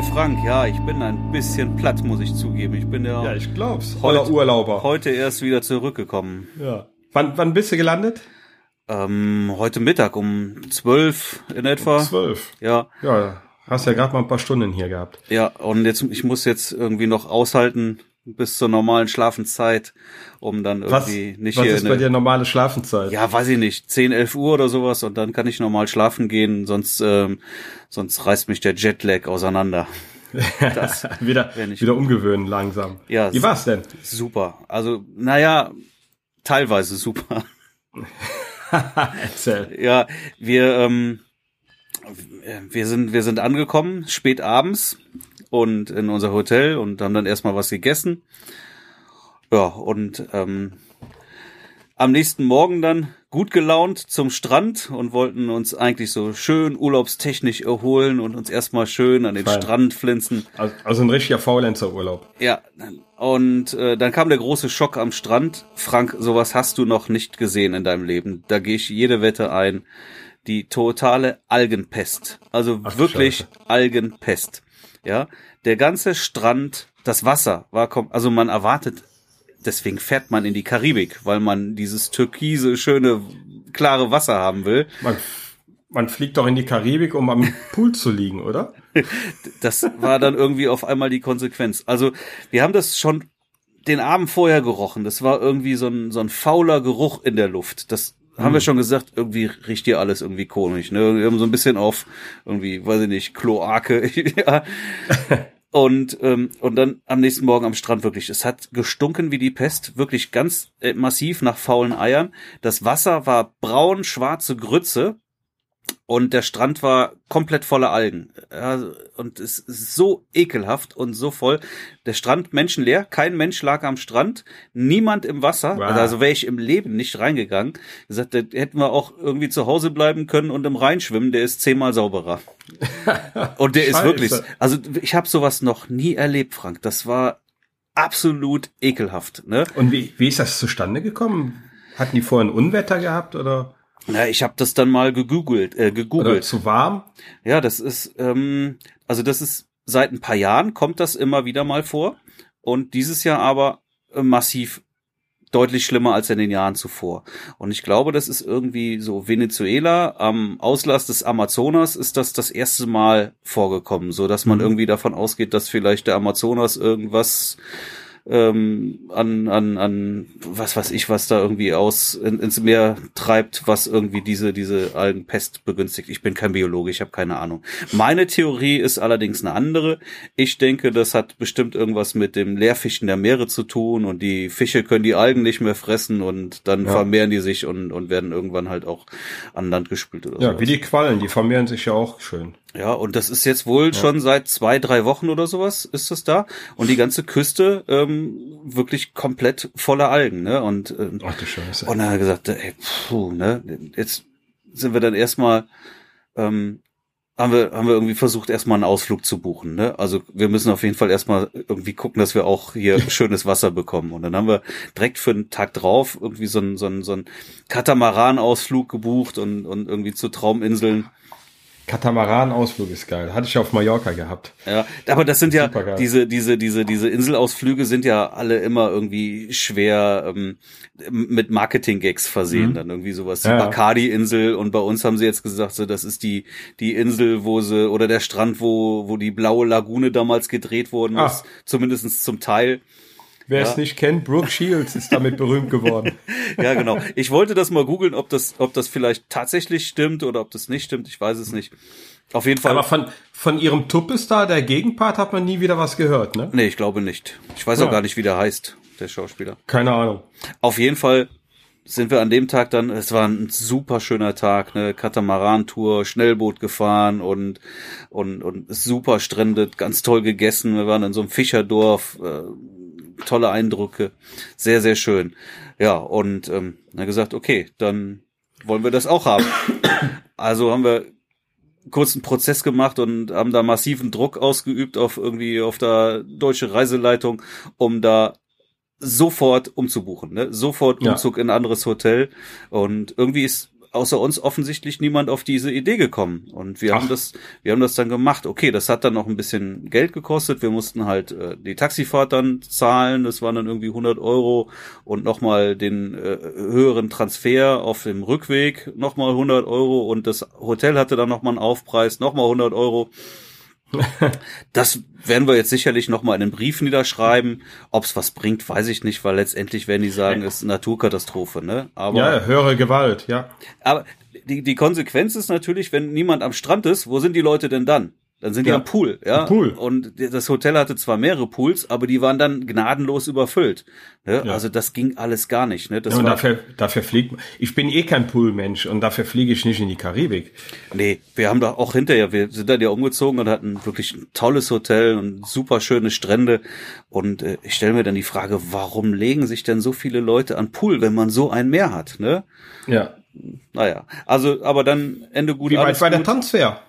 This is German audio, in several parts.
Hi Frank, ja, ich bin ein bisschen platt, muss ich zugeben. Ich bin ja, Ja, ich glaub's. Heute- Urlauber. heute erst wieder zurückgekommen. Ja. Wann, wann bist du gelandet? Ähm, heute Mittag um zwölf in etwa. Zwölf. Ja, Ja, hast ja gerade mal ein paar Stunden hier gehabt. ja, und jetzt, ich muss jetzt irgendwie noch aushalten bis zur normalen Schlafenszeit, um dann Was, irgendwie nicht was hier ist in bei dir normale Schlafenszeit? Ja, weiß ich nicht, 10, 11 Uhr oder sowas und dann kann ich normal schlafen gehen, sonst, ähm, sonst reißt mich der Jetlag auseinander. Das, wieder, wieder umgewöhnen langsam. Ja, Wie war's denn? super. Also, naja, teilweise super. Erzähl. Ja, wir, ähm, wir sind, wir sind angekommen, spät abends und in unser Hotel und haben dann erstmal was gegessen. Ja, und ähm, am nächsten Morgen dann gut gelaunt zum Strand und wollten uns eigentlich so schön urlaubstechnisch erholen und uns erstmal schön an den Fein. Strand flinzen. Also, also ein richtiger Faulenzer-Urlaub. Ja, und äh, dann kam der große Schock am Strand. Frank, sowas hast du noch nicht gesehen in deinem Leben. Da gehe ich jede Wette ein. Die totale Algenpest. Also Ach, wirklich Scheiße. Algenpest. Ja, der ganze Strand, das Wasser war kom also man erwartet, deswegen fährt man in die Karibik, weil man dieses türkise, schöne, klare Wasser haben will. Man, man fliegt doch in die Karibik, um am Pool zu liegen, oder? Das war dann irgendwie auf einmal die Konsequenz. Also wir haben das schon den Abend vorher gerochen. Das war irgendwie so ein, so ein fauler Geruch in der Luft. Das haben wir schon gesagt, irgendwie riecht hier alles irgendwie komisch. Ne? Wir haben so ein bisschen auf irgendwie, weiß ich nicht, Kloake. ja. Und, ähm, und dann am nächsten Morgen am Strand wirklich. Es hat gestunken wie die Pest, wirklich ganz äh, massiv nach faulen Eiern. Das Wasser war braun, schwarze Grütze und der Strand war komplett voller Algen. Ja, und es ist so ekelhaft und so voll. Der Strand menschenleer, kein Mensch lag am Strand, niemand im Wasser. Wow. Also wäre ich im Leben nicht reingegangen. Gesagt, da hätten wir auch irgendwie zu Hause bleiben können und im Rhein schwimmen. Der ist zehnmal sauberer. Und der ist wirklich, also ich habe sowas noch nie erlebt, Frank. Das war absolut ekelhaft. Ne? Und wie, wie ist das zustande gekommen? Hatten die vorher ein Unwetter gehabt oder, Ja, ich habe das dann mal gegoogelt, äh, oder gegoogelt. zu warm? Ja, das ist, ähm, also das ist seit ein paar Jahren kommt das immer wieder mal vor und dieses Jahr aber äh, massiv deutlich schlimmer als in den Jahren zuvor. Und ich glaube, das ist irgendwie so Venezuela am Auslass des Amazonas ist das das erste Mal vorgekommen, so dass man Mhm. irgendwie davon ausgeht, dass vielleicht der Amazonas irgendwas ähm, an, an, an, was weiß ich, was da irgendwie aus in, ins Meer treibt, was irgendwie diese, diese Algenpest begünstigt. Ich bin kein Biologe, ich habe keine Ahnung. Meine Theorie ist allerdings eine andere. Ich denke, das hat bestimmt irgendwas mit dem Leerfischen der Meere zu tun und die Fische können die Algen nicht mehr fressen und dann Ja. vermehren die sich und, und werden irgendwann halt auch an Land gespült oder Ja, so. wie die Quallen, die vermehren sich ja auch schön. Ja, und das ist jetzt wohl schon seit zwei, drei Wochen oder sowas ist das da. Und die ganze Küste ähm, wirklich komplett voller Algen, ne? Und, ähm, Ach du Scheiße. und dann hat er gesagt, ey, puh, ne? Jetzt sind wir dann erstmal, ähm, haben wir, haben wir irgendwie versucht, erstmal einen Ausflug zu buchen, ne? Also wir müssen auf jeden Fall erstmal irgendwie gucken, dass wir auch hier schönes Wasser bekommen. Und dann haben wir direkt für einen Tag drauf irgendwie so einen, so einen, so einen Katamaran-Ausflug gebucht und, und irgendwie zu Trauminseln. Katamaran-Ausflug ist geil. Hatte ich auf Mallorca gehabt. Ja, aber das sind ja Supergeil. diese diese diese diese Inselausflüge sind ja alle immer irgendwie schwer ähm, mit Marketing-Gags versehen, Mhm. dann irgendwie sowas Ja. Bacardi-Insel und bei uns haben sie jetzt gesagt, so das ist die die Insel, wo sie oder der Strand, wo wo die blaue Lagune damals gedreht worden Ah. ist, zumindestens zum Teil. Wer Ja. es nicht kennt, Brooke Shields ist damit berühmt geworden. Ja, genau. Ich wollte das mal googeln, ob das ob das vielleicht tatsächlich stimmt oder ob das nicht stimmt. Ich weiß es nicht. Auf jeden Fall. Aber von, von ihrem Tuppes da, der Gegenpart, hat man nie wieder was gehört, ne? nee, ich glaube nicht. Ich weiß Ja. auch gar nicht, wie der heißt, der Schauspieler. Keine Ahnung. Auf jeden Fall sind wir an dem Tag dann, es war ein super schöner Tag, ne, Katamaran-Tour, Schnellboot gefahren und, und, und super Strände, ganz toll gegessen. Wir waren in so einem Fischerdorf, äh, tolle Eindrücke, sehr, sehr schön. Ja, und ähm, dann gesagt, okay, dann wollen wir das auch haben. Also haben wir kurzen Prozess gemacht und haben da massiven Druck ausgeübt auf irgendwie auf der deutsche Reiseleitung, um da sofort umzubuchen, ne? Sofort Ja. Umzug in ein anderes Hotel und irgendwie ist außer uns offensichtlich niemand auf diese Idee gekommen. Und wir Ach. haben das, wir haben das dann gemacht. Okay, das hat dann noch ein bisschen Geld gekostet. Wir mussten halt äh, die Taxifahrt dann zahlen. Das waren dann irgendwie 100 Euro und nochmal den äh, höheren Transfer auf dem Rückweg nochmal 100 Euro und das Hotel hatte dann nochmal einen Aufpreis, nochmal 100 Euro. Das werden wir jetzt sicherlich nochmal in den Brief niederschreiben. Ob es was bringt, weiß ich nicht, weil letztendlich werden die sagen, es ist eine Naturkatastrophe, ne? Aber, Ja, höhere Gewalt, ja. aber die, die Konsequenz ist natürlich, wenn niemand am Strand ist, wo sind die Leute denn dann? Dann sind die Ja. am Pool, ja. Am Pool. Und das Hotel hatte zwar mehrere Pools, aber die waren dann gnadenlos überfüllt. Ne? Ja. Also das ging alles gar nicht. Ne? Das und war, dafür, dafür fliegt, ich bin eh kein Poolmensch und dafür fliege ich nicht in die Karibik. Nee, wir haben da auch hinterher, wir sind dann ja umgezogen und hatten wirklich ein tolles Hotel und super schöne Strände. Und äh, ich stelle mir dann die Frage, warum legen sich denn so viele Leute an Pool, wenn man so ein Meer hat? Ne? Ja. Naja, also, aber dann Ende gut, Wie weit war der. Transfer?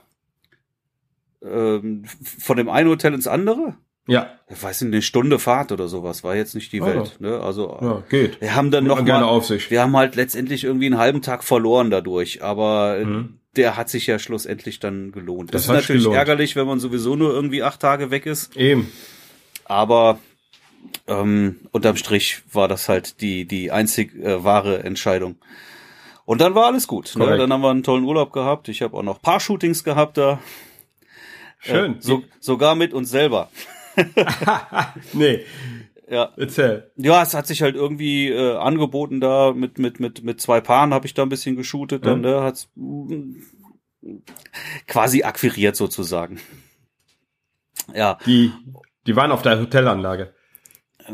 Ähm, von dem einen Hotel ins andere? Ja, Ich weiß nicht, eine Stunde Fahrt oder sowas, war jetzt nicht die. Welt. Ne? Also ja, geht. wir haben dann Nimmt noch gerne mal, auf sich. wir haben halt letztendlich irgendwie einen halben Tag verloren dadurch, aber äh, Mhm. der hat sich ja schlussendlich dann gelohnt. Das Das, ist natürlich gelohnt. ärgerlich, wenn man sowieso nur irgendwie acht Tage weg ist, Eben. aber ähm, unterm Strich war das halt die die einzig äh, wahre Entscheidung. Und dann war alles gut. Ne? Dann haben wir einen tollen Urlaub gehabt. Ich habe auch noch paar Shootings gehabt da. Schön. Äh, so, sogar mit uns selber. nee, Ja. erzähl. Ja, es hat sich halt irgendwie äh, angeboten da mit mit mit mit zwei Paaren habe ich da ein bisschen geshootet, dann Ja. ne, hat's mm, quasi akquiriert sozusagen. Ja, Die, die waren auf der Hotelanlage.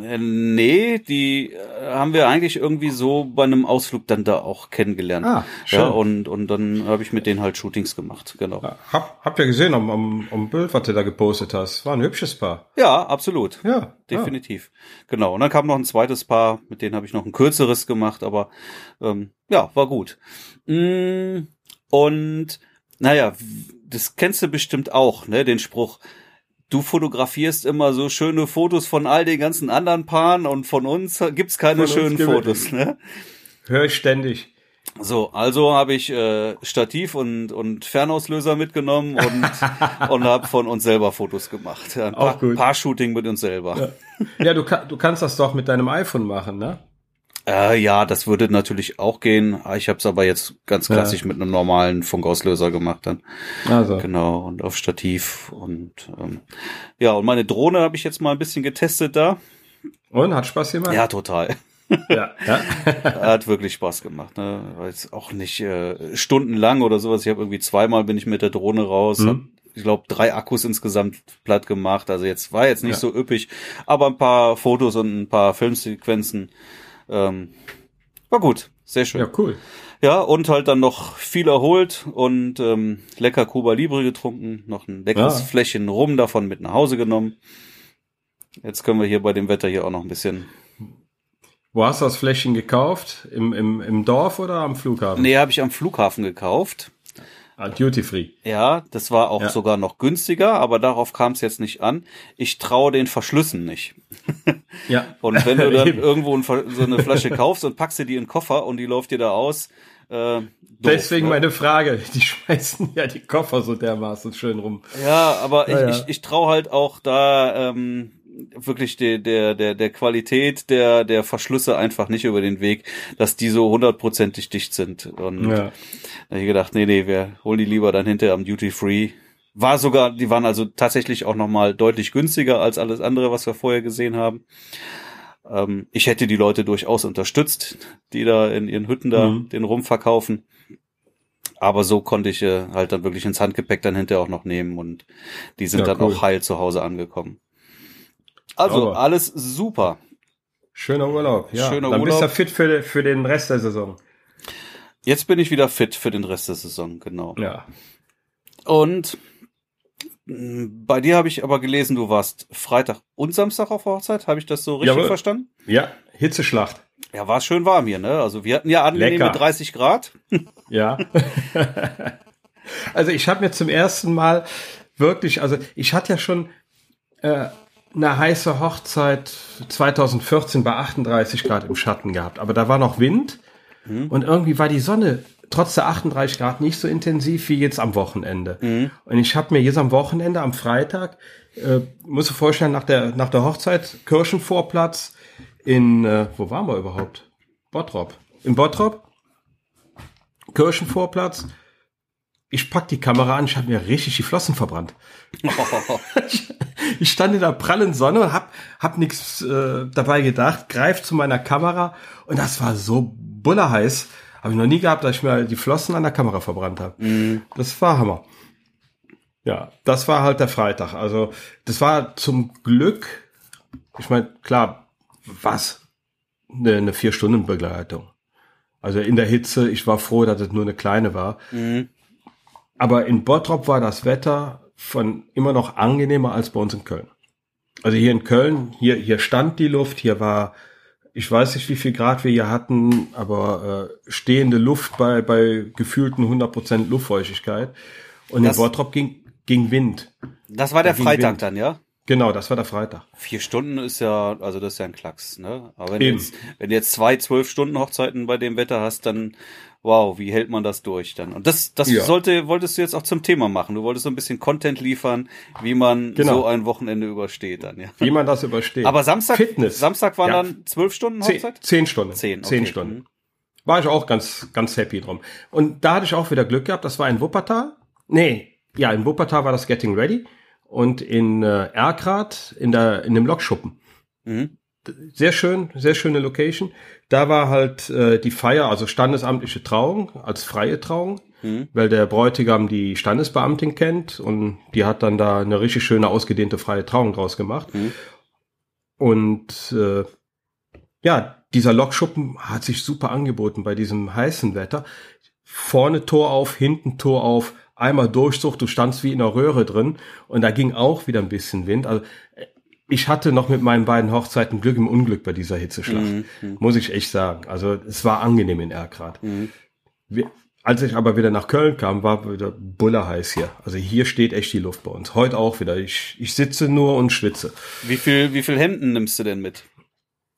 Äh, nee, die äh, haben wir eigentlich irgendwie so bei einem Ausflug dann da auch kennengelernt. Ah, schön. ja, und und dann habe ich mit denen halt Shootings gemacht, genau. Ja, Hab, hab ja gesehen am, am, am Bild, was du da gepostet hast. War ein hübsches Paar. Ja, absolut. Ja, Definitiv. Genau. Und dann kam noch ein zweites Paar, mit denen habe ich noch ein kürzeres gemacht, aber ähm, ja, war gut. Mm, Und naja, das kennst du bestimmt auch, ne, den Spruch. Du fotografierst immer so schöne Fotos von all den ganzen anderen Paaren und von uns gibt's keine Von schönen Fotos, ne? Ja. Hör ich ständig. So, also habe ich äh, Stativ und, und Fernauslöser mitgenommen und, und habe von uns selber Fotos gemacht. Ja, ein Auch paar, gut. paar Shooting mit uns selber. Ja, du, kann, du kannst das doch mit deinem iPhone machen, ne? Äh, ja, das würde natürlich auch gehen. Ich habe es aber jetzt ganz Ja. klassisch mit einem normalen Funkauslöser gemacht dann. Also. Genau, und auf Stativ. Und ähm, ja, und meine Drohne habe ich jetzt mal ein bisschen getestet da. Und, hat Spaß gemacht? Ja, total. Ja. ja. Hat wirklich Spaß gemacht. Ne? War jetzt auch nicht äh, stundenlang oder sowas. Ich habe irgendwie zweimal bin ich mit der Drohne raus. Mhm. Hab, ich glaube, drei Akkus insgesamt platt gemacht. Also jetzt war jetzt nicht Ja. so üppig, aber ein paar Fotos und ein paar Filmsequenzen. Ähm, war gut, sehr schön. ja, cool. Ja, und halt dann noch viel erholt und ähm, lecker Cuba Libre getrunken, noch ein leckeres Ja. Fläschchen Rum davon mit nach Hause genommen. Jetzt können wir hier bei dem Wetter hier auch noch ein bisschen. Wo hast du das Fläschchen gekauft? Im, im, im Dorf oder am Flughafen? Nee, habe ich am Flughafen gekauft. Ah, Duty Free. Ja, das war auch Ja. sogar noch günstiger, aber darauf kam es jetzt nicht an. Ich traue den Verschlüssen nicht. Ja. Und wenn du dann irgendwo so eine Flasche kaufst und packst sie die in den Koffer und die läuft dir da aus, äh, doof, Deswegen ne? meine Frage. Die schmeißen ja die Koffer so dermaßen schön rum. Ja, aber Ja, ja. ich, ich, ich traue halt auch da ähm, wirklich der, der, der, der Qualität der, der Verschlüsse einfach nicht über den Weg, dass die so hundertprozentig dicht sind. Und Ja. da hab ich gedacht, nee, nee, wir holen die lieber dann hinterher am Duty Free. War sogar, die waren also tatsächlich auch nochmal deutlich günstiger als alles andere, was wir vorher gesehen haben. Ähm, ich hätte die Leute durchaus unterstützt, die da in ihren Hütten da Mhm. den rumverkaufen. Aber so konnte ich äh, halt dann wirklich ins Handgepäck dann hinterher auch noch nehmen und die sind Ja, dann cool. auch heil zu Hause angekommen. Also Sauber. alles super. Schöner Urlaub. Ja. Schöner Dann bist du Urlaub. fit für, für den Rest der Saison. Jetzt bin ich wieder fit für den Rest der Saison, genau. Ja. Und bei dir habe ich aber gelesen, du warst Freitag und Samstag auf Hochzeit. Habe ich das so richtig Jawohl. verstanden? Ja. Hitzeschlacht. Ja, war schön warm hier, ne? Also wir hatten ja angenehme Lecker. 30 Grad. Ja. also ich habe mir zum ersten Mal wirklich, also ich hatte ja schon äh, eine heiße Hochzeit 2014 bei 38 Grad im Schatten gehabt, aber da war noch Wind und irgendwie war die Sonne trotz der 38 Grad nicht so intensiv wie jetzt am Wochenende. Mhm. Und ich habe mir jetzt am Wochenende, am Freitag, äh, muss du vorstellen, nach der, nach der Hochzeit Kirchenvorplatz in, äh, wo waren wir überhaupt? Bottrop. In Bottrop, Kirchenvorplatz. Ich pack die Kamera an, ich habe mir richtig die Flossen verbrannt. Oh. ich stand in der prallen Sonne und hab, hab nichts äh, dabei gedacht, greif zu meiner Kamera und das war so bullerheiß. Habe ich noch nie gehabt, dass ich mir die Flossen an der Kamera verbrannt habe. Mm. Das war Hammer. Ja, das war halt der Freitag. Also das war zum Glück, ich meine, klar, was? Eine, eine Vier-Stunden-Begleitung. Also in der Hitze, ich war froh, dass es nur eine kleine war. Mhm. Aber in Bottrop war das Wetter von immer noch angenehmer als bei uns in Köln. Also hier in Köln, hier, hier stand die Luft, hier war, ich weiß nicht, wie viel Grad wir hier hatten, aber äh, stehende Luft bei, bei gefühlten 100% Luftfeuchtigkeit. Und das, in Bottrop ging, ging Wind. Das war der da Freitag dann, ja? Genau, das war der Freitag. Vier Stunden ist ja, also das ist ja ein Klacks, ne? Aber wenn, du jetzt, wenn du jetzt zwei zwölf Stunden Hochzeiten bei dem Wetter hast, dann wow, wie hält man das durch dann? Und das, das ja. sollte, wolltest du jetzt auch zum Thema machen. Du wolltest so ein bisschen Content liefern, wie man genau. so ein Wochenende übersteht dann, ja. Wie man das übersteht. Aber Samstag, Fitness. Samstag waren ja. dann zwölf Stunden Hochzeit? Zehn, zehn Stunden. Zehn, okay. Zehn Stunden. Mhm. War ich auch ganz, ganz happy drum. Und da hatte ich auch wieder Glück gehabt. Das war in Wuppertal. Nee, ja, in Wuppertal war das Getting Ready und in äh, Erkrath in der in dem Lokschuppen. Mhm. Sehr schön, sehr schöne Location. Da war halt äh, die Feier, also standesamtliche Trauung als freie Trauung, mhm. weil der Bräutigam die Standesbeamtin kennt und die hat dann da eine richtig schöne ausgedehnte freie Trauung draus gemacht. Mhm. Und äh, ja, dieser Lokschuppen hat sich super angeboten bei diesem heißen Wetter. Vorne Tor auf, hinten Tor auf, einmal Durchzug, du standst wie in einer Röhre drin und da ging auch wieder ein bisschen Wind. Also ich hatte noch mit meinen beiden Hochzeiten Glück im Unglück bei dieser Hitzeschlacht, mhm. mhm. muss ich echt sagen. Also es war angenehm in Erkrad. Mhm. als ich aber wieder nach Köln kam, war wieder bullerheiß hier. Also hier steht echt die Luft bei uns. Heute auch wieder. Ich, ich sitze nur und schwitze. Wie viel, wie viel Hemden nimmst du denn mit?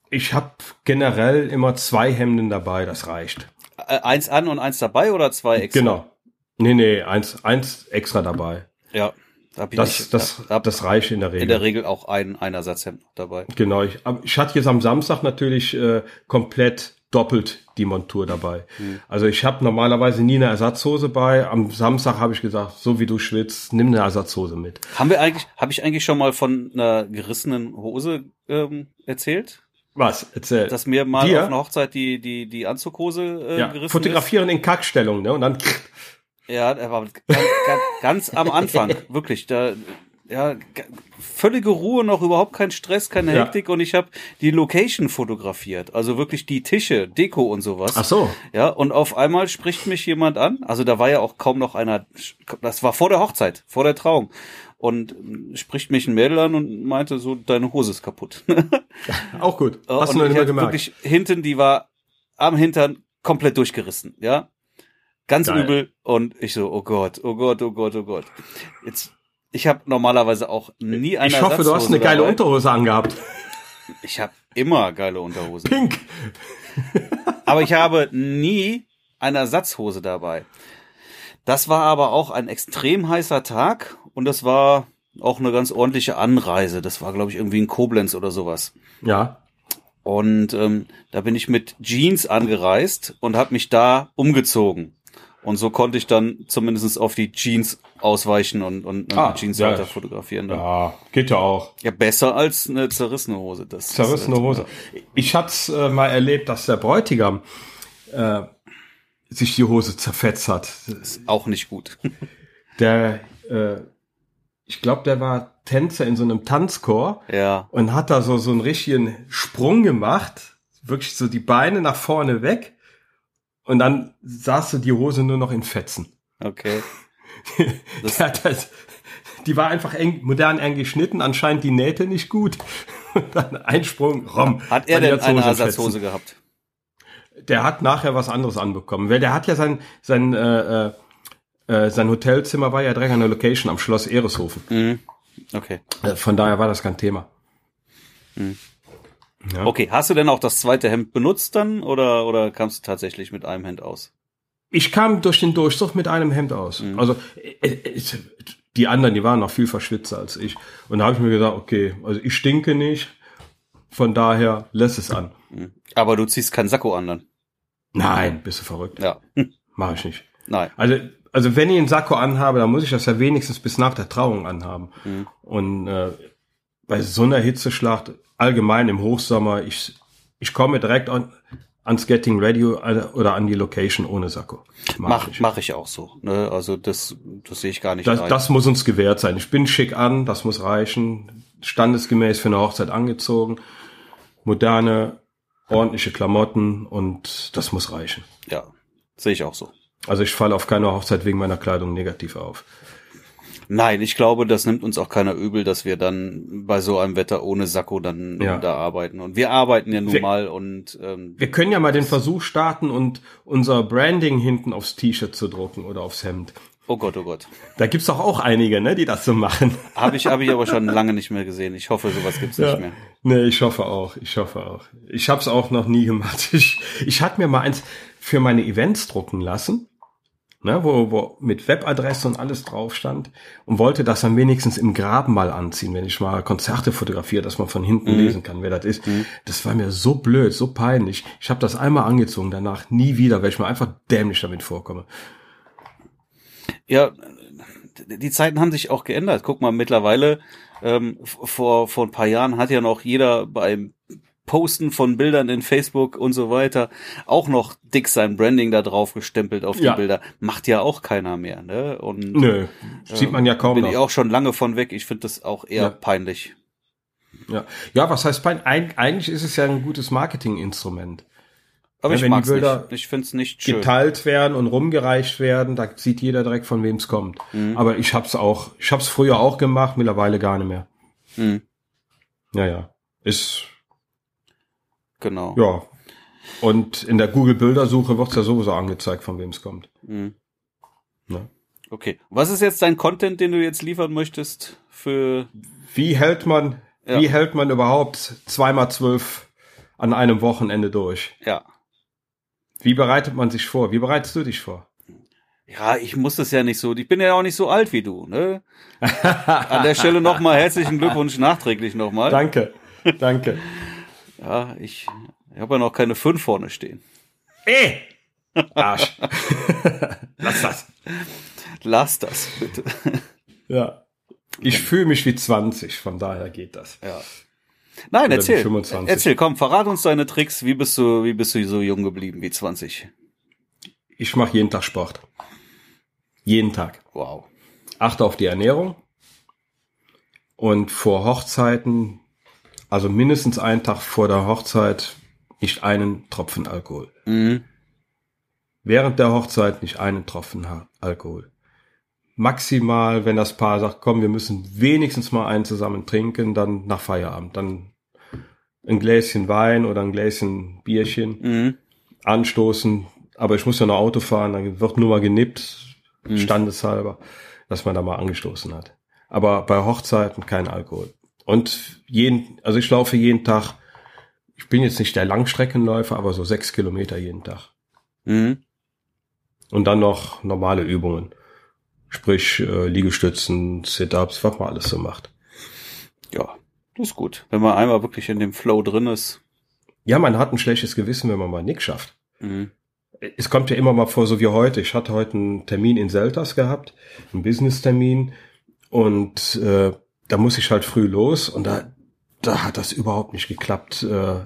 Ich habe generell immer zwei Hemden dabei, das reicht. Eins an und eins dabei oder zwei extra? Genau. Nee, nee, eins, eins extra dabei. Ja. Da das, ich, das, da, das reicht in der Regel. In der Regel auch ein, ein Ersatzhemd dabei. Genau. Ich, ich hatte jetzt am Samstag natürlich äh, komplett doppelt die Montur dabei. Mhm. Also ich habe normalerweise nie eine Ersatzhose bei. Am Samstag habe ich gesagt, so wie du schwitzt, nimm eine Ersatzhose mit. Haben wir eigentlich, habe ich eigentlich schon mal von einer gerissenen Hose ähm, erzählt? Was? Erzähl. Dass mir mal Dir? auf einer Hochzeit die die die Anzughose äh, ja, gerissen Fotografieren ist. in Kackstellung, ne? Und dann ja, er war ganz, ganz am Anfang, wirklich. Da, ja, völlige Ruhe noch, überhaupt kein Stress, keine Hektik ja. und ich habe die Location fotografiert, also wirklich die Tische, Deko und sowas. Ach so. Ja, und auf einmal spricht mich jemand an, also da war ja auch kaum noch einer, das war vor der Hochzeit, vor der Trauung und spricht mich ein Mädel an und meinte so, deine Hose ist kaputt. auch gut. Hast und du nicht gemerkt. Wirklich hinten, die war am Hintern komplett durchgerissen, ja. Ganz Geil. übel. Und ich so, oh Gott, oh Gott, oh Gott, oh Gott. Jetzt, ich habe normalerweise auch nie eine Ich hoffe, du hast eine geile dabei. Unterhose angehabt. Ich habe immer geile Unterhosen. Pink. aber ich habe nie eine Ersatzhose dabei. Das war aber auch ein extrem heißer Tag und das war auch eine ganz ordentliche Anreise. Das war, glaube ich, irgendwie in Koblenz oder sowas. Ja. Und ähm, da bin ich mit Jeans angereist und habe mich da umgezogen. Und so konnte ich dann zumindest auf die Jeans ausweichen und, und, ah, Jeans ja, weiter fotografieren. Dann. Ja, geht ja auch. Ja, besser als eine zerrissene Hose. Das zerrissene ist, Hose. Ich hatte äh, mal erlebt, dass der Bräutigam äh, sich die Hose zerfetzt hat. Das ist auch nicht gut. der, äh, ich glaube, der war Tänzer in so einem Tanzchor. Ja. Und hat da so, so einen richtigen Sprung gemacht. Wirklich so die Beine nach vorne weg und dann saß du die Hose nur noch in Fetzen. Okay. Das das, die war einfach eng, modern eng geschnitten, anscheinend die Nähte nicht gut. Und dann Einsprung, rom. Hat er denn eine Ersatzhose gehabt? Der hat nachher was anderes anbekommen, weil der hat ja sein, sein, äh, äh, äh sein Hotelzimmer war ja direkt an der Location am Schloss Ereshofen. Mhm. Okay. Äh, von daher war das kein Thema. Mhm. Ja. Okay, hast du denn auch das zweite Hemd benutzt dann oder, oder kamst du tatsächlich mit einem Hemd aus? ich kam durch den Durchzug mit einem Hemd aus. Mhm. Also äh, äh, die anderen, die waren noch viel verschwitzer als ich. Und da habe ich mir gesagt, okay, also ich stinke nicht, von daher lass es an. Mhm. Aber du ziehst keinen Sakko an dann? Nein, bist du verrückt. Ja. Mach ich nicht. Nein. Also, also wenn ich einen Sakko anhabe, dann muss ich das ja wenigstens bis nach der Trauung anhaben. Mhm. Und äh, bei so einer Hitzeschlacht, allgemein im Hochsommer, ich, ich komme direkt an, ans Getting Ready oder an die Location ohne Sakko. Mach, ich. mach ich auch so. Ne? Also das, das sehe ich gar nicht. Das, das muss uns gewährt sein. Ich bin schick an, das muss reichen. Standesgemäß für eine Hochzeit angezogen. Moderne, ordentliche Klamotten und das muss reichen. Ja, sehe ich auch so. Also ich falle auf keine Hochzeit wegen meiner Kleidung negativ auf. Nein, ich glaube, das nimmt uns auch keiner übel, dass wir dann bei so einem Wetter ohne Sakko dann ja. da arbeiten. Und wir arbeiten ja nun wir, mal und ähm, wir können ja mal den Versuch starten und unser Branding hinten aufs T-Shirt zu drucken oder aufs Hemd. Oh Gott, oh Gott. Da gibt's doch auch einige, ne, die das so machen. Habe ich, hab ich aber schon lange nicht mehr gesehen. Ich hoffe, sowas gibt's ja. nicht mehr. Nee, ich hoffe auch. Ich hoffe auch. Ich habe es auch noch nie gemacht. Ich, ich hatte mir mal eins für meine Events drucken lassen ne, wo, wo mit Webadresse und alles drauf stand und wollte das dann wenigstens im Graben mal anziehen, wenn ich mal Konzerte fotografiere, dass man von hinten mhm. lesen kann, wer das ist. Mhm. Das war mir so blöd, so peinlich. Ich habe das einmal angezogen, danach nie wieder, weil ich mir einfach dämlich damit vorkomme. Ja, die Zeiten haben sich auch geändert. Guck mal, mittlerweile ähm, vor vor ein paar Jahren hat ja noch jeder beim Posten von Bildern in Facebook und so weiter auch noch dick sein Branding da drauf gestempelt auf die ja. Bilder. Macht ja auch keiner mehr, ne? Und Nö, sieht man ja kaum bin noch. ich auch schon lange von weg. Ich finde das auch eher ja. peinlich. Ja. ja, was heißt peinlich? Eig eigentlich ist es ja ein gutes Marketinginstrument. Aber ja, ich mag Bilder nicht. Ich finde es nicht schön. Geteilt werden und rumgereicht werden, da sieht jeder direkt von wem es kommt. Mhm. Aber ich hab's auch, ich hab's früher auch gemacht, mittlerweile gar nicht mehr. Mhm. Ja, ja. Ist Genau. Ja. Und in der Google-Bildersuche wird's ja sowieso angezeigt, von wem es kommt. Mhm. Ja. Okay. Was ist jetzt dein Content, den du jetzt liefern möchtest für? Wie hält man, ja. wie hält man überhaupt zweimal zwölf an einem Wochenende durch? Ja. Wie bereitet man sich vor? Wie bereitest du dich vor? Ja, ich muss das ja nicht so. Ich bin ja auch nicht so alt wie du, ne? An der Stelle nochmal herzlichen Glückwunsch nachträglich nochmal. Danke. Danke. Ja, ich, ich habe ja noch keine fünf vorne stehen. Eh! Arsch. Lass das. Lass das, bitte. Ja. Ich fühle mich wie 20, von daher geht das. Ja. Nein, erzähl. Erzähl, komm, verrat uns deine Tricks. Wie bist du, wie bist du so jung geblieben wie 20? Ich mache jeden Tag Sport. Jeden Tag. Wow. Achte auf die Ernährung. Und vor Hochzeiten also mindestens einen Tag vor der Hochzeit nicht einen Tropfen Alkohol. Mhm. Während der Hochzeit nicht einen Tropfen Alkohol. Maximal, wenn das Paar sagt, komm, wir müssen wenigstens mal einen zusammen trinken, dann nach Feierabend. Dann ein Gläschen Wein oder ein Gläschen Bierchen mhm. anstoßen. Aber ich muss ja noch Auto fahren, dann wird nur mal genippt, mhm. standeshalber, dass man da mal angestoßen hat. Aber bei Hochzeiten kein Alkohol. Und jeden, also ich laufe jeden Tag, ich bin jetzt nicht der Langstreckenläufer, aber so sechs Kilometer jeden Tag. Mhm. Und dann noch normale Übungen. Sprich, äh, Liegestützen, Sit-Ups, was man alles so macht. Ja, das ist gut. Wenn man einmal wirklich in dem Flow drin ist. Ja, man hat ein schlechtes Gewissen, wenn man mal nichts schafft. Mhm. Es kommt ja immer mal vor, so wie heute. Ich hatte heute einen Termin in Seltas gehabt, einen Business-Termin. Und äh, da muss ich halt früh los und da, da hat das überhaupt nicht geklappt, äh,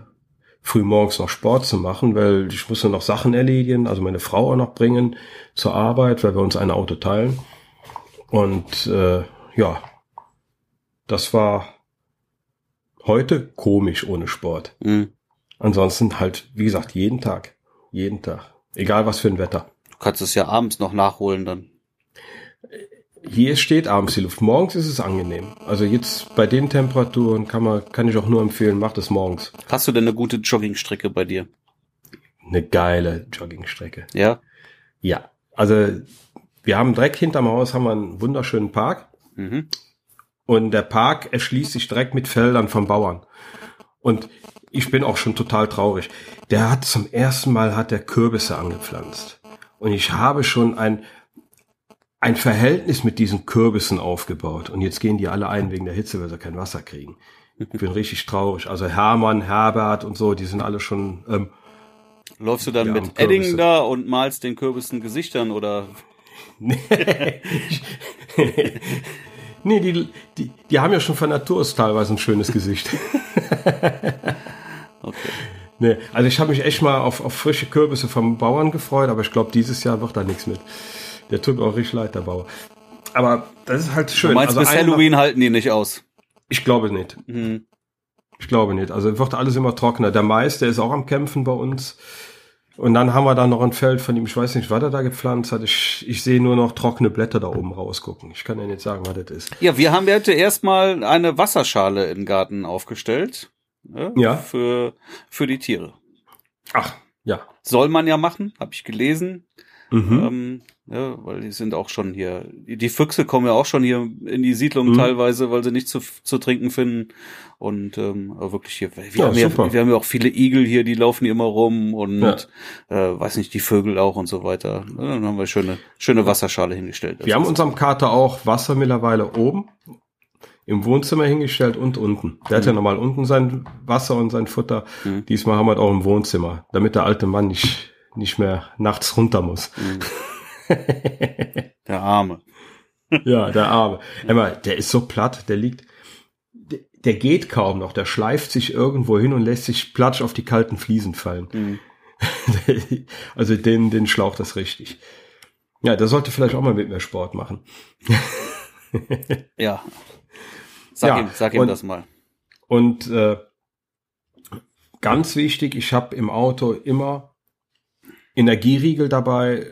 früh morgens noch Sport zu machen, weil ich musste noch Sachen erledigen, also meine Frau auch noch bringen zur Arbeit, weil wir uns ein Auto teilen. Und äh, ja, das war heute komisch ohne Sport. Mhm. Ansonsten halt, wie gesagt, jeden Tag. Jeden Tag. Egal was für ein Wetter. Du kannst es ja abends noch nachholen dann hier steht abends die Luft. Morgens ist es angenehm. Also jetzt bei den Temperaturen kann man, kann ich auch nur empfehlen, macht es morgens. Hast du denn eine gute Joggingstrecke bei dir? Eine geile Joggingstrecke. Ja? Ja. Also wir haben direkt hinterm Haus haben wir einen wunderschönen Park. Mhm. Und der Park erschließt sich direkt mit Feldern von Bauern. Und ich bin auch schon total traurig. Der hat zum ersten Mal hat der Kürbisse angepflanzt. Und ich habe schon ein, ein Verhältnis mit diesen Kürbissen aufgebaut. Und jetzt gehen die alle ein wegen der Hitze, weil sie kein Wasser kriegen. Ich bin richtig traurig. Also Hermann, Herbert und so, die sind alle schon. Ähm, Läufst du dann Ja, mit. Edding da und malst den Kürbissen Gesichtern oder? nee, die, die, die haben ja schon von Natur aus teilweise ein schönes Gesicht. Okay. nee, also ich habe mich echt mal auf, auf frische Kürbisse vom Bauern gefreut, aber ich glaube, dieses Jahr wird da nichts mit. Der tut auch richtig leid, der Bauer. Aber das ist halt schön. Du meinst, also bis Halloween halten die nicht aus. Ich glaube nicht. Hm. Ich glaube nicht. Also wird alles immer trockener. Der Mais, der ist auch am Kämpfen bei uns. Und dann haben wir da noch ein Feld von ihm, ich weiß nicht, was er da gepflanzt hat. Ich, ich sehe nur noch trockene Blätter da oben rausgucken. Ich kann ja nicht sagen, was das ist. Ja, wir haben heute erstmal eine Wasserschale im Garten aufgestellt. ne, Ja. Für, für die Tiere. Ach, ja. Soll man ja machen, habe ich gelesen. Mhm. Ähm, ja, weil die sind auch schon hier. Die, Füchse kommen ja auch schon hier in die Siedlung Mhm. teilweise, weil sie nichts zu, zu trinken finden. Und ähm, wirklich hier, wir, Ja, haben ja, wir haben ja auch viele Igel hier, die laufen hier immer rum und Ja. äh, weiß nicht, die Vögel auch und so weiter. Ja, Dann haben wir schöne, schöne Wasserschale hingestellt. Wir haben unserem Kater auch Wasser mittlerweile oben im Wohnzimmer hingestellt und unten. Der hat ja normal unten sein Wasser und sein Futter. Mhm. Diesmal haben wir es auch im Wohnzimmer, damit der alte Mann nicht, nicht mehr nachts runter muss. der Arme. Ja, der Arme. Emma, der ist so platt, der liegt, der, der geht kaum noch, der schleift sich irgendwo hin und lässt sich platsch auf die kalten Fliesen fallen. Mhm. also den, den schlaucht das richtig. Ja, der sollte vielleicht auch mal mit mir Sport machen. Ja. Sag Ja, ihm, sag ihm und- das mal. Und äh, ganz wichtig, ich habe im Auto immer Energieriegel dabei,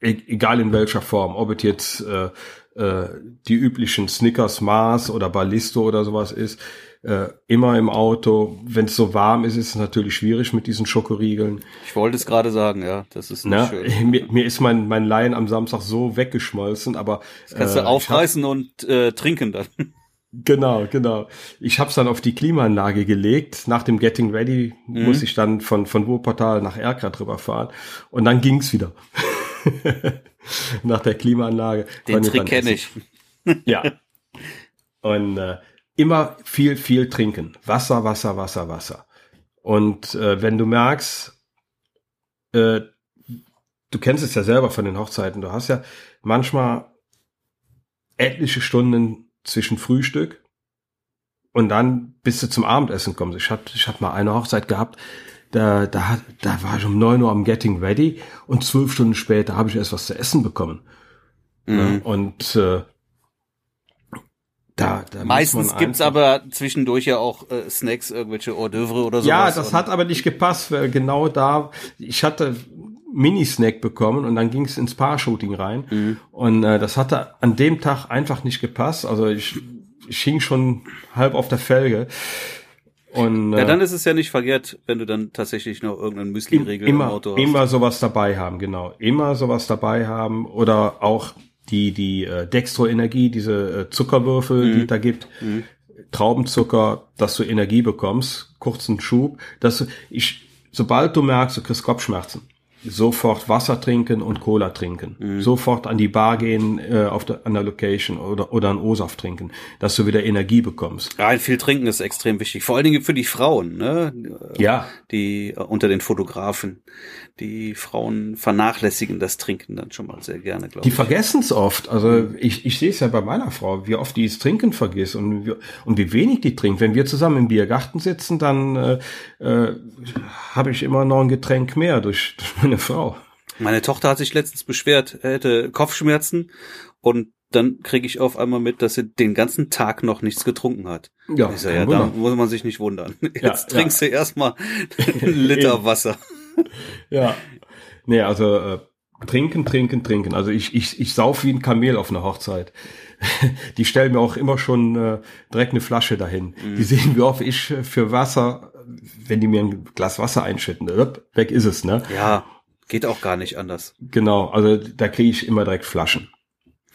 e egal in welcher Form, ob es jetzt äh, äh, die üblichen Snickers, Mars oder Ballisto oder sowas ist. Äh, immer im Auto. Wenn es so warm ist, ist es natürlich schwierig mit diesen Schokoriegeln. Ich wollte es gerade sagen, ja. Das ist nicht Ne? schön. Mir, mir ist mein, mein Laien am Samstag so weggeschmolzen, aber Das kannst äh, du hab- aufreißen und äh, trinken dann. Genau, genau. Ich habe es dann auf die Klimaanlage gelegt. Nach dem Getting Ready Mhm. muss ich dann von, von Wuppertal nach Erkrath rüberfahren. Und dann ging's wieder. nach der Klimaanlage. Den Trick kenne ich. Ja. Und äh, immer viel, viel trinken. Wasser, Wasser, Wasser, Wasser. Und äh, wenn du merkst, äh, du kennst es ja selber von den Hochzeiten, du hast ja manchmal etliche Stunden zwischen Frühstück und dann bis du zum Abendessen kommst. Ich hatte, ich hatte mal eine Hochzeit gehabt, da, da, da war ich um neun Uhr am Getting Ready und zwölf Stunden später habe ich erst was zu essen bekommen. Mhm. Und äh, da, da Meistens gibt's aber zwischendurch ja auch äh, Snacks, irgendwelche Hors d'oeuvre oder so. Ja, das hat aber nicht gepasst, weil genau da, ich hatte Mini-Snack bekommen und dann ging es ins Paar-Shooting rein. Mhm. Und äh, das hatte an dem Tag einfach nicht gepasst. Also ich, ich hing schon halb auf der Felge. Und Ja, äh, dann ist es ja nicht verkehrt, wenn du dann tatsächlich noch irgendeinen Müsli-Riegel im immer, Auto hast. immer sowas dabei haben, genau. Immer sowas dabei haben oder auch die, die äh, Dextro-Energie, diese äh, Zuckerwürfel, die es da gibt. Mhm. Traubenzucker, dass du Energie bekommst, kurzen Schub, dass du, ich, sobald du merkst, du kriegst Kopfschmerzen, sofort Wasser trinken und Cola trinken, Mhm. sofort an die Bar gehen äh, auf der, an der Location oder oder einen O-Saft trinken, dass du wieder Energie bekommst. Ja, viel trinken ist extrem wichtig. Vor allen Dingen für die Frauen, ne? Ja, Die äh, unter den Fotografen. Die Frauen vernachlässigen das Trinken dann schon mal sehr gerne, glaube Die ich. vergessen es oft. Also ich, ich sehe es ja bei meiner Frau, wie oft die das Trinken vergisst und wie, und wie wenig die trinkt. Wenn wir zusammen im Biergarten sitzen, dann äh, äh, habe ich immer noch ein Getränk mehr durch, durch meine Frau. Meine Tochter hat sich letztens beschwert, er hätte Kopfschmerzen und dann kriege ich auf einmal mit, dass sie den ganzen Tag noch nichts getrunken hat. Ja, Ich sag, ja, da muss man sich nicht wundern. Jetzt Ja, trinkst du erstmal einen Liter. Wasser. Ja. Nee, also äh, trinken, trinken, trinken. Also ich, ich, ich sauf wie ein Kamel auf einer Hochzeit. Die stellen mir auch immer schon äh, direkt eine Flasche dahin. Die sehen, wie oft ich äh, für Wasser, wenn die mir ein Glas Wasser einschütten, upp, weg ist es, ne? Ja, geht auch gar nicht anders. Genau, also da kriege ich immer direkt Flaschen.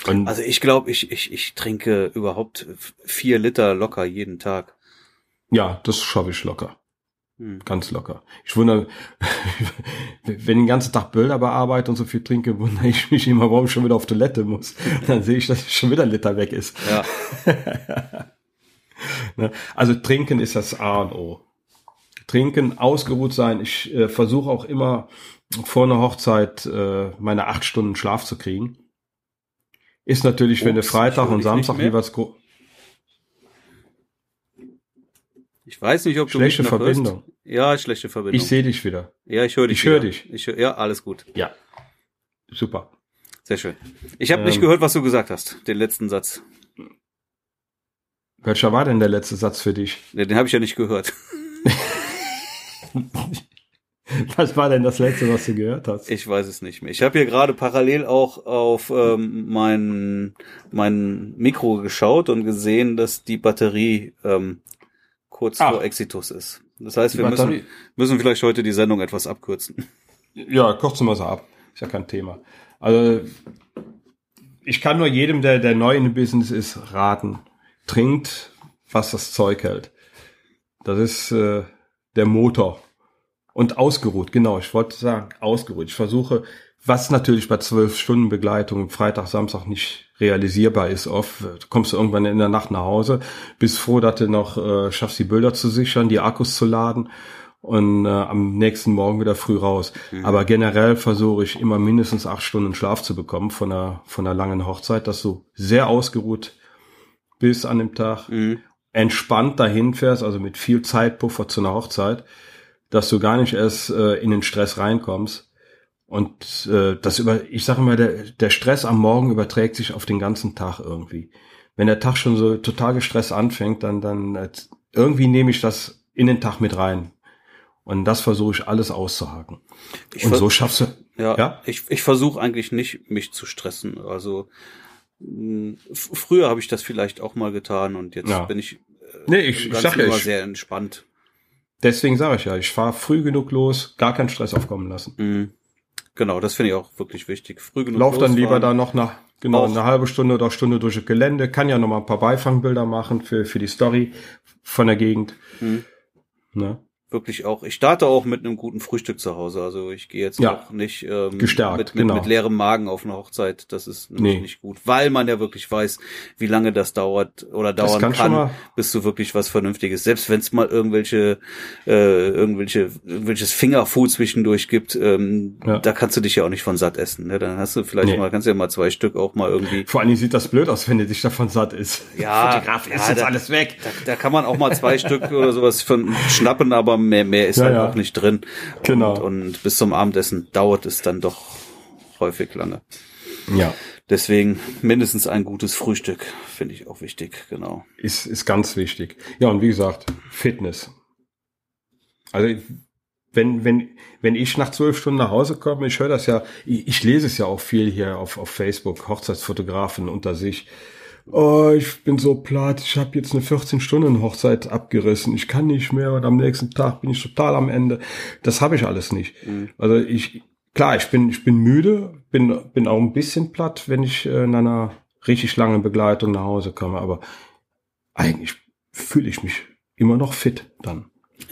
Und Also ich glaube, ich, ich, ich trinke überhaupt vier Liter locker jeden Tag. ja, das schaffe ich locker. Hm. Ganz locker. Ich wundere, wenn ich den ganzen Tag Bilder bearbeite und so viel trinke, wundere ich mich immer, warum ich schon wieder auf Toilette muss. Dann sehe ich, dass schon wieder ein Liter weg ist. Ja. Ne? also trinken ist das A und O. Trinken, ausgeruht sein. Ich äh, versuche auch immer vor einer Hochzeit äh, meine acht Stunden Schlaf zu kriegen. Ist natürlich, Ups, wenn du Freitag und Samstag jeweils Ich weiß nicht, ob du schlechte mich noch Verbindung. Hörst. Ja, schlechte Verbindung. Ich sehe dich wieder. Ja, ich höre dich. Ich höre dich. Ich hör, ja, alles gut. Ja, super. Sehr schön. Ich habe ähm, nicht gehört, was du gesagt hast. Den letzten Satz. Welcher war denn der letzte Satz für dich? Den, den habe ich ja nicht gehört. Was war denn das letzte, was du gehört hast? Ich weiß es nicht mehr. Ich habe hier gerade parallel auch auf ähm, mein, mein Mikro geschaut und gesehen, dass die Batterie ähm, kurz Ach. vor Exitus ist. Das heißt, wir müssen, müssen vielleicht heute die Sendung etwas abkürzen. Ja, kürzen wir sie ab. Ist ja kein Thema. Also ich kann nur jedem, der, der neu in dem Business ist, raten. Trinkt, was das Zeug hält. Das ist äh, der Motor. Und ausgeruht, genau, ich wollte sagen, ausgeruht. Ich versuche, was natürlich bei zwölf Stunden Begleitung Freitag, Samstag nicht realisierbar ist oft. Du kommst irgendwann in der Nacht nach Hause, bist froh, dass du noch äh, schaffst, die Bilder zu sichern, die Akkus zu laden und äh, am nächsten Morgen wieder früh raus. Mhm. Aber generell versuche ich immer mindestens acht Stunden Schlaf zu bekommen von einer, von einer langen Hochzeit, dass du sehr ausgeruht bist an dem Tag, mhm. entspannt dahin fährst, also mit viel Zeitpuffer zu einer Hochzeit dass du gar nicht erst äh, in den Stress reinkommst. Und äh, das über, ich sage immer, der, der Stress am Morgen überträgt sich auf den ganzen Tag irgendwie. Wenn der Tag schon so total gestresst anfängt, dann, dann äh, irgendwie nehme ich das in den Tag mit rein. Und das versuche ich alles auszuhaken. Ich und so schaffst du. Ja, ja? ich, ich versuche eigentlich nicht, mich zu stressen. Also früher habe ich das vielleicht auch mal getan und jetzt ja. bin ich, äh, nee, ich, ich sag ja, ich, sehr entspannt. Deswegen sage ich ja, ich fahre früh genug los, gar keinen Stress aufkommen lassen. Mhm. Genau, das finde ich auch wirklich wichtig. Früh genug Lauf dann lieber da noch nach genau eine halbe Stunde oder Stunde durch das Gelände, kann ja noch mal ein paar Beifangbilder machen für für die Story von der Gegend. Mhm. Ne? Wirklich auch, ich starte auch mit einem guten Frühstück zu Hause. Also ich gehe jetzt ja, auch nicht ähm, gestärkt, mit, mit, genau. mit leerem Magen auf eine Hochzeit. Das ist nee. nicht gut, weil man ja wirklich weiß, wie lange das dauert oder dauern kann, kann bis du wirklich was Vernünftiges. Selbst wenn es mal irgendwelche, äh, irgendwelche, irgendwelches Fingerfood zwischendurch gibt, ähm, ja. da kannst du dich ja auch nicht von satt essen. Ne? Dann hast du vielleicht nee. mal, kannst du ja mal zwei Stück auch mal irgendwie. Vor allem sieht das blöd aus, wenn du dich davon satt ist. Ja, Fotograf ist ja, jetzt da, alles weg. Da, da kann man auch mal zwei Stück oder sowas von schnappen, aber mehr, mehr ist ja, halt ja. auch nicht drin. Genau. Und, und bis zum Abendessen dauert es dann doch häufig lange. Ja. Deswegen mindestens ein gutes Frühstück finde ich auch wichtig, genau. Ist, ist ganz wichtig. Ja, und wie gesagt, Fitness. Also wenn, wenn, wenn ich nach zwölf Stunden nach Hause komme, ich höre das ja, ich, ich lese es ja auch viel hier auf, auf Facebook, Hochzeitsfotografen unter sich oh, ich bin so platt, ich habe jetzt eine 14-Stunden-Hochzeit abgerissen, ich kann nicht mehr und am nächsten Tag bin ich total am Ende. Das habe ich alles nicht. Mhm. Also ich, klar, ich bin, ich bin müde, bin, bin auch ein bisschen platt, wenn ich äh, in einer richtig langen Begleitung nach Hause komme, aber eigentlich fühle ich mich immer noch fit dann.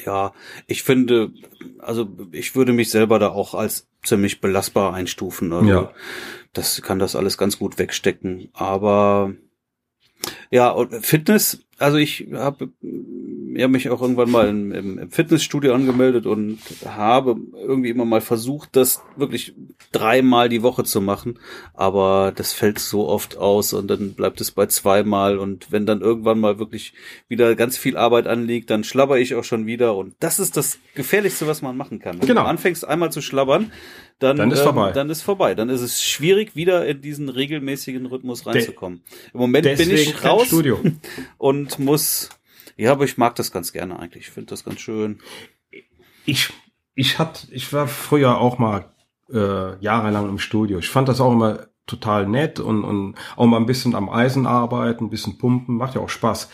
Ja, ich finde, also ich würde mich selber da auch als ziemlich belastbar einstufen. Also ja. Das kann das alles ganz gut wegstecken. Aber ja, und Fitness, also ich habe ja mich auch irgendwann mal im, im, Fitnessstudio angemeldet und habe irgendwie immer mal versucht, das wirklich dreimal die Woche zu machen, aber das fällt so oft aus und dann bleibt es bei zweimal und wenn dann irgendwann mal wirklich wieder ganz viel Arbeit anliegt, dann schlabber ich auch schon wieder und das ist das gefährlichste, was man machen kann. Wenn genau. du anfängst einmal zu schlabbern, dann, dann ist ähm, vorbei. Dann ist vorbei. Dann ist es schwierig, wieder in diesen regelmäßigen Rhythmus reinzukommen. Im Moment bin ich raus Studio. und muss. Ja, aber ich mag das ganz gerne eigentlich. Ich finde das ganz schön. Ich, ich hat, ich war früher auch mal äh, jahrelang im Studio. Ich fand das auch immer total nett und, und auch mal ein bisschen am Eisen arbeiten, ein bisschen pumpen, macht ja auch Spaß.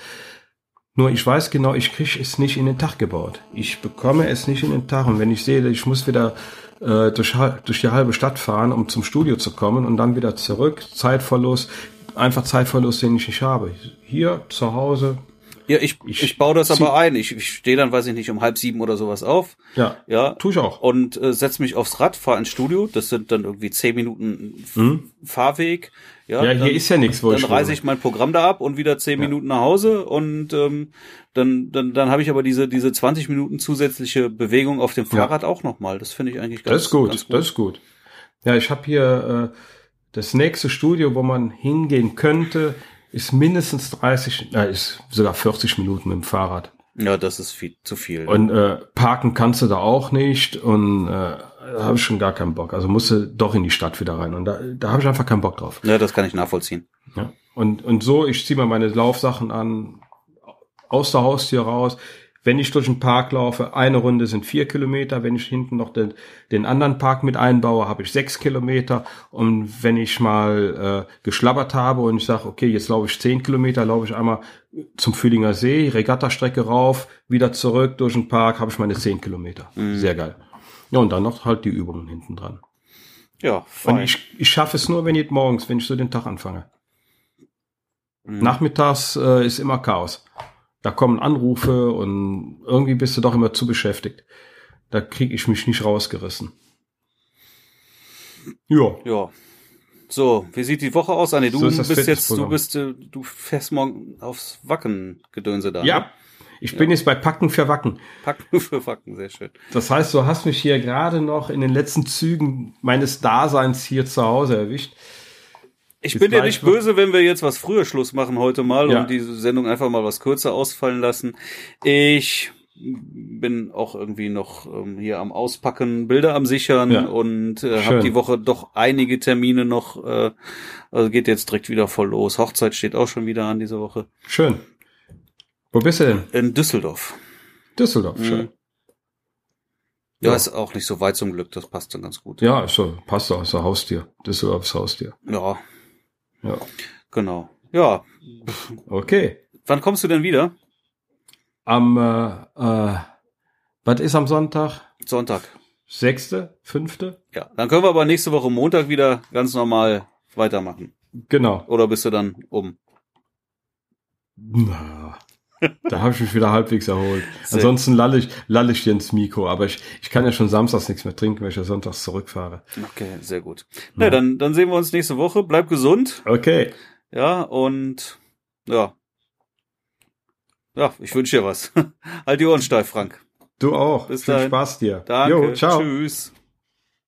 Nur ich weiß genau, ich kriege es nicht in den Tag gebaut. Ich bekomme es nicht in den Tag. Und wenn ich sehe, ich muss wieder äh, durch, durch die halbe Stadt fahren, um zum Studio zu kommen und dann wieder zurück. Zeitverlust, einfach Zeitverlust, den ich nicht habe. Hier zu Hause Ja, ich, ich, ich baue das aber ein. Ich, ich stehe dann, weiß ich nicht, um halb sieben oder sowas auf. Ja, Ja. tu ich auch. Und äh, setz mich aufs Rad, fahr ins Studio. Das sind dann irgendwie zehn Minuten Hm? Fahrweg. Ja, Ja, hier dann, ist ja nichts, wo Dann ich reise wohne. ich mein Programm da ab und wieder zehn Ja. Minuten nach Hause und ähm, dann dann dann habe ich aber diese diese 20 Minuten zusätzliche Bewegung auf dem Ja. Fahrrad auch noch mal. Das finde ich eigentlich ganz Das ist gut, Ganz das ist gut. Ja, ich habe hier äh, das nächste Studio, wo man hingehen könnte, ist mindestens 30, äh, ist sogar 40 Minuten mit dem Fahrrad. Ja, das ist viel zu viel. Und äh, parken kannst du da auch nicht und äh, da habe ich schon gar keinen Bock. Also musst du doch in die Stadt wieder rein und da, da habe ich einfach keinen Bock drauf. ja, das kann ich nachvollziehen. Ja. Und, und so, ich ziehe mir meine Laufsachen an, aus der Haustür raus. Wenn ich durch den Park laufe, eine Runde sind vier Kilometer. Wenn ich hinten noch den, den anderen Park mit einbaue, habe ich sechs Kilometer. Und wenn ich mal äh, geschlabbert habe und ich sage, okay, jetzt laufe ich zehn Kilometer, laufe ich einmal zum Fühlinger See, Regattastrecke rauf, wieder zurück durch den Park, habe ich meine zehn Kilometer. Sehr geil. Ja, und dann noch halt die Übungen hinten dran. Ja, Und fein. ich, ich schaffe es nur, wenn ich morgens, wenn ich so den Tag anfange. Mhm. Nachmittags äh, ist immer Chaos. Da kommen Anrufe und irgendwie bist du doch immer zu beschäftigt. Da kriege ich mich nicht rausgerissen. Ja, Ja. So, wie sieht die Woche aus? Anni, du So bist jetzt, du bist, äh, du fährst morgen aufs Wacken-Gedönse da. Ne? ja. Ich bin jetzt bei Packen für Wacken. Packen für Wacken, sehr schön. Das heißt, du hast mich hier gerade noch in den letzten Zügen meines Daseins hier zu Hause erwischt. Ich bin dir nicht böse, wenn wir jetzt was früher Schluss machen heute mal Ja. und diese Sendung einfach mal was kürzer ausfallen lassen. Ich bin auch irgendwie noch ähm, hier am Auspacken, Bilder am Sichern Ja. und äh, habe die Woche doch einige Termine noch. Äh, also geht jetzt direkt wieder voll los. Hochzeit steht auch schon wieder an diese Woche Schön. Wo bist du denn? in Düsseldorf. Düsseldorf. Mhm. Schön. Ja, Ja. ist auch nicht so weit zum Glück. Das passt dann ganz gut. Ja, ist so, passt doch, ist ein Haustier. Düsseldorf ist Haustier. Ja, Ja. genau. Ja, Okay. wann kommst du denn wieder? Am, äh, äh, was ist am Sonntag? Sonntag. Sechste? Fünfte? Ja, dann können wir aber nächste Woche Montag wieder ganz normal weitermachen. Genau. Oder bist du dann um? Na, da habe ich mich wieder halbwegs erholt. Sehr Ansonsten lalle ich, lalle ich hier ins Mikro, aber ich, ich kann ja schon samstags nichts mehr trinken, weil ich ja sonntags zurückfahre. Okay, sehr gut. Na, dann, dann sehen wir uns nächste Woche. Bleib gesund. Okay. Ja, und ja. Ja, ich wünsche dir was. halt die Ohren steif, Frank. Du auch. Bis Viel dahin. Spaß dir. Danke. Jo, ciao. Tschüss.